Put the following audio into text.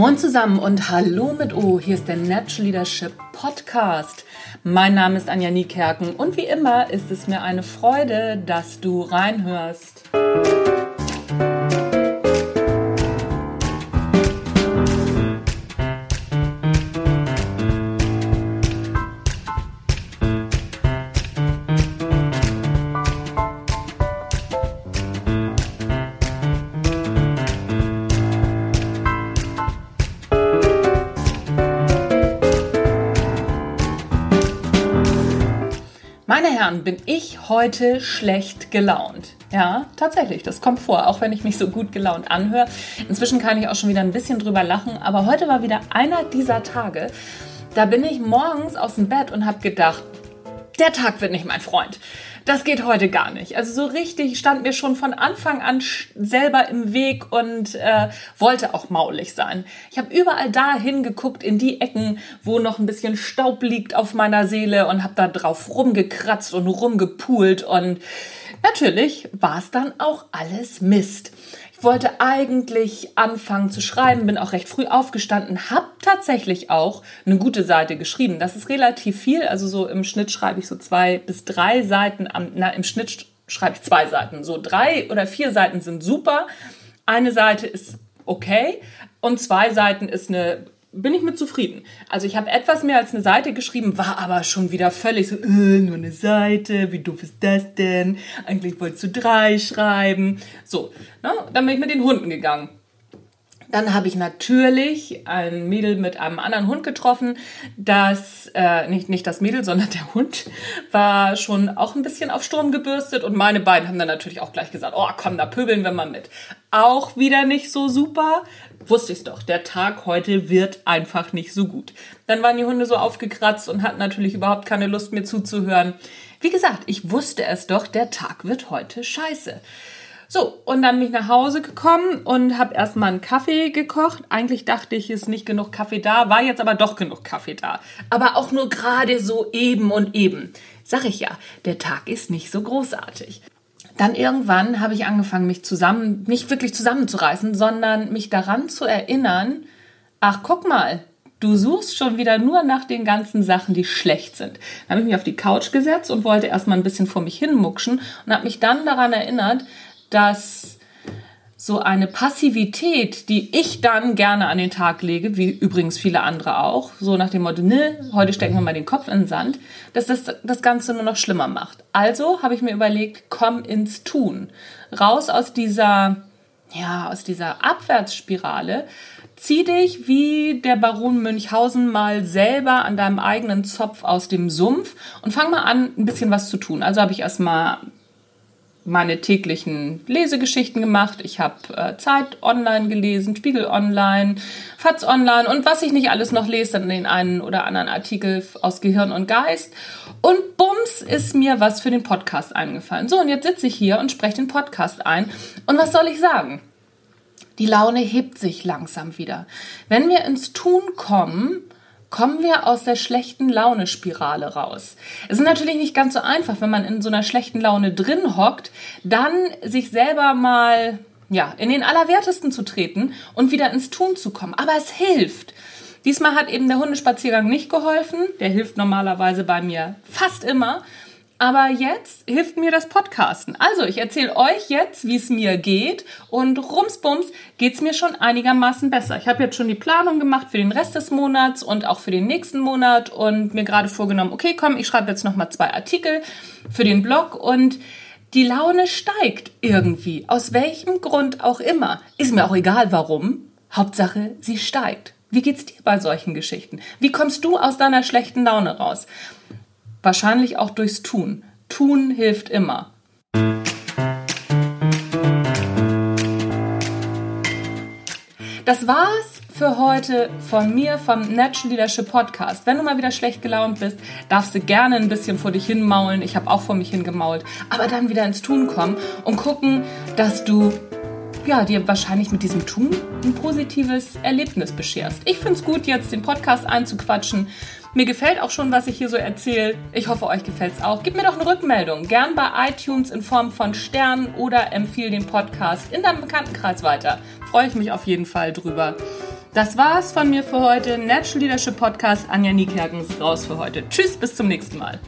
Moin zusammen und hallo mit O. Hier ist der Natural Leadership Podcast. Mein Name ist Anja Niekerken und wie immer ist es mir eine Freude, dass du reinhörst. Herren, bin ich heute schlecht gelaunt? Ja, tatsächlich, das kommt vor, auch wenn ich mich so gut gelaunt anhöre. Inzwischen kann ich auch schon wieder ein bisschen drüber lachen, aber heute war wieder einer dieser Tage. Da bin ich morgens aus dem Bett und habe gedacht, der Tag wird nicht mein Freund das geht heute gar nicht. Also so richtig stand mir schon von Anfang an selber im Weg und äh, wollte auch maulig sein. Ich habe überall da hingeguckt, in die Ecken, wo noch ein bisschen Staub liegt auf meiner Seele und habe da drauf rumgekratzt und rumgepult und natürlich war es dann auch alles Mist wollte eigentlich anfangen zu schreiben, bin auch recht früh aufgestanden, habe tatsächlich auch eine gute Seite geschrieben. Das ist relativ viel, also so im Schnitt schreibe ich so zwei bis drei Seiten, am, na, im Schnitt schreibe ich zwei Seiten. So drei oder vier Seiten sind super, eine Seite ist okay und zwei Seiten ist eine bin ich mit zufrieden. Also ich habe etwas mehr als eine Seite geschrieben, war aber schon wieder völlig so, äh, nur eine Seite, wie doof ist das denn? Eigentlich wolltest du drei schreiben. So, ne? dann bin ich mit den Hunden gegangen. Dann habe ich natürlich ein Mädel mit einem anderen Hund getroffen. Das, äh, nicht, nicht das Mädel, sondern der Hund war schon auch ein bisschen auf Sturm gebürstet und meine beiden haben dann natürlich auch gleich gesagt, oh komm, da pöbeln wir mal mit. Auch wieder nicht so super wusste ich doch, der Tag heute wird einfach nicht so gut. Dann waren die Hunde so aufgekratzt und hatten natürlich überhaupt keine Lust mir zuzuhören. Wie gesagt, ich wusste es doch, der Tag wird heute scheiße. So, und dann bin ich nach Hause gekommen und habe erstmal einen Kaffee gekocht. Eigentlich dachte ich, es ist nicht genug Kaffee da, war jetzt aber doch genug Kaffee da. Aber auch nur gerade so eben und eben. Sag ich ja, der Tag ist nicht so großartig dann irgendwann habe ich angefangen, mich zusammen, nicht wirklich zusammenzureißen, sondern mich daran zu erinnern, ach, guck mal, du suchst schon wieder nur nach den ganzen Sachen, die schlecht sind. Dann habe ich mich auf die Couch gesetzt und wollte erstmal ein bisschen vor mich hin muckschen und habe mich dann daran erinnert, dass so eine Passivität, die ich dann gerne an den Tag lege, wie übrigens viele andere auch, so nach dem Motto, ne, heute stecken wir mal den Kopf in den Sand, dass das das Ganze nur noch schlimmer macht. Also habe ich mir überlegt, komm ins Tun. Raus aus dieser, ja, aus dieser Abwärtsspirale. Zieh dich wie der Baron Münchhausen mal selber an deinem eigenen Zopf aus dem Sumpf und fang mal an, ein bisschen was zu tun. Also habe ich erstmal meine täglichen Lesegeschichten gemacht. Ich habe äh, Zeit online gelesen, Spiegel online, Fatz online und was ich nicht alles noch lese, dann den einen oder anderen Artikel aus Gehirn und Geist. Und bums ist mir was für den Podcast eingefallen. So, und jetzt sitze ich hier und spreche den Podcast ein. Und was soll ich sagen? Die Laune hebt sich langsam wieder. Wenn wir ins Tun kommen, kommen wir aus der schlechten Launespirale raus. Es ist natürlich nicht ganz so einfach, wenn man in so einer schlechten Laune drin hockt, dann sich selber mal ja, in den Allerwertesten zu treten und wieder ins Tun zu kommen. Aber es hilft. Diesmal hat eben der Hundespaziergang nicht geholfen. Der hilft normalerweise bei mir fast immer. Aber jetzt hilft mir das Podcasten. Also, ich erzähle euch jetzt, wie es mir geht und rumsbums geht es mir schon einigermaßen besser. Ich habe jetzt schon die Planung gemacht für den Rest des Monats und auch für den nächsten Monat und mir gerade vorgenommen, okay, komm, ich schreibe jetzt nochmal zwei Artikel für den Blog und die Laune steigt irgendwie. Aus welchem Grund auch immer. Ist mir auch egal warum. Hauptsache, sie steigt. Wie geht's dir bei solchen Geschichten? Wie kommst du aus deiner schlechten Laune raus? Wahrscheinlich auch durchs Tun. Tun hilft immer. Das war's für heute von mir vom Natural Leadership Podcast. Wenn du mal wieder schlecht gelaunt bist, darfst du gerne ein bisschen vor dich hinmaulen. Ich habe auch vor mich hingemault. Aber dann wieder ins Tun kommen und gucken, dass du ja, dir wahrscheinlich mit diesem Tun ein positives Erlebnis bescherst. Ich finde es gut, jetzt den Podcast einzuquatschen. Mir gefällt auch schon, was ich hier so erzähle. Ich hoffe, euch gefällt es auch. Gib mir doch eine Rückmeldung. Gern bei iTunes in Form von Sternen oder empfehle den Podcast in deinem Bekanntenkreis weiter. Freue ich mich auf jeden Fall drüber. Das war's von mir für heute. Natural Leadership Podcast. Anja Niekerken ist raus für heute. Tschüss, bis zum nächsten Mal.